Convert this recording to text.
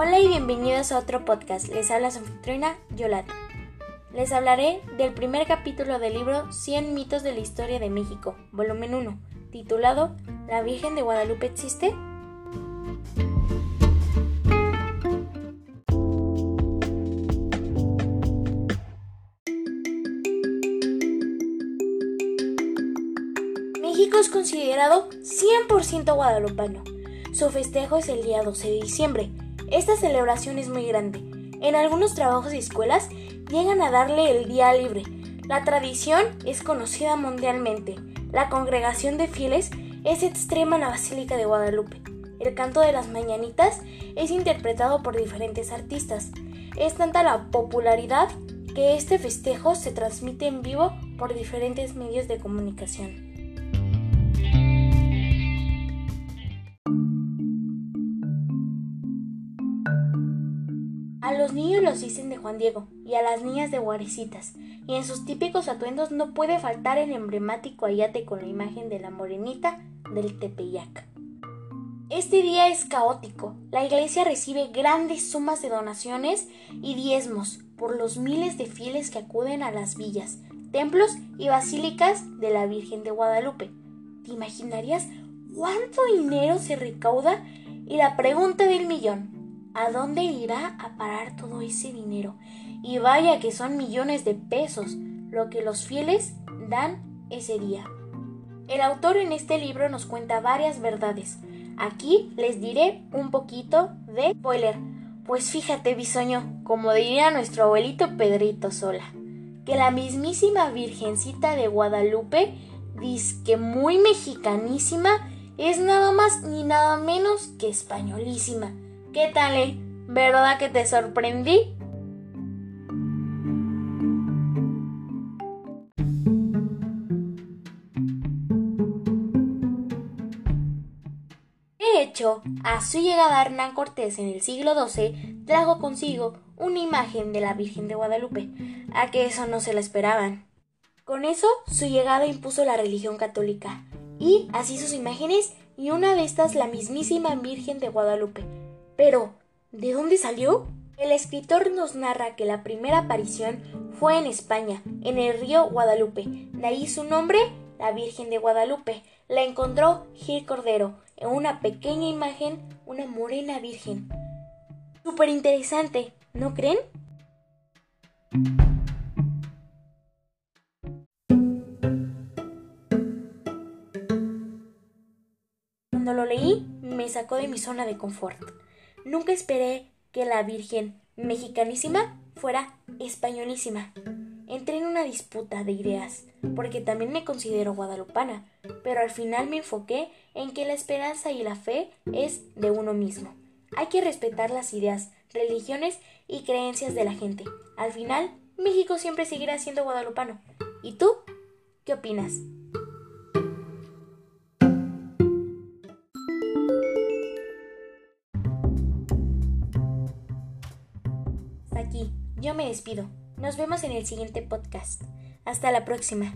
Hola y bienvenidos a otro podcast. Les habla su anfitriona Yolanda. Les hablaré del primer capítulo del libro 100 mitos de la historia de México, volumen 1, titulado ¿La Virgen de Guadalupe existe? México es considerado 100% guadalupano. Su festejo es el día 12 de diciembre. Esta celebración es muy grande. En algunos trabajos y escuelas llegan a darle el día libre. La tradición es conocida mundialmente. La congregación de fieles es extrema en la Basílica de Guadalupe. El canto de las mañanitas es interpretado por diferentes artistas. Es tanta la popularidad que este festejo se transmite en vivo por diferentes medios de comunicación. A los niños los dicen de Juan Diego y a las niñas de Guarecitas, y en sus típicos atuendos no puede faltar el emblemático ayate con la imagen de la morenita del Tepeyac. Este día es caótico. La iglesia recibe grandes sumas de donaciones y diezmos por los miles de fieles que acuden a las villas, templos y basílicas de la Virgen de Guadalupe. ¿Te imaginarías cuánto dinero se recauda? Y la pregunta del millón, ¿A dónde irá a parar todo ese dinero? Y vaya que son millones de pesos lo que los fieles dan ese día. El autor en este libro nos cuenta varias verdades. Aquí les diré un poquito de spoiler. Pues fíjate, bisoño, como diría nuestro abuelito Pedrito Sola, que la mismísima Virgencita de Guadalupe, que muy mexicanísima, es nada más ni nada menos que españolísima. ¿Qué tal, eh? ¿Verdad que te sorprendí? De hecho, a su llegada Hernán Cortés en el siglo XII trajo consigo una imagen de la Virgen de Guadalupe, a que eso no se la esperaban. Con eso, su llegada impuso la religión católica, y así sus imágenes, y una de estas la mismísima Virgen de Guadalupe, pero, ¿de dónde salió? El escritor nos narra que la primera aparición fue en España, en el río Guadalupe. De ahí su nombre, la Virgen de Guadalupe. La encontró Gil Cordero en una pequeña imagen, una morena virgen. Súper interesante, ¿no creen? Cuando lo leí, me sacó de mi zona de confort. Nunca esperé que la Virgen mexicanísima fuera españolísima. Entré en una disputa de ideas, porque también me considero guadalupana, pero al final me enfoqué en que la esperanza y la fe es de uno mismo. Hay que respetar las ideas, religiones y creencias de la gente. Al final, México siempre seguirá siendo guadalupano. ¿Y tú? ¿Qué opinas? Aquí, yo me despido. Nos vemos en el siguiente podcast. Hasta la próxima.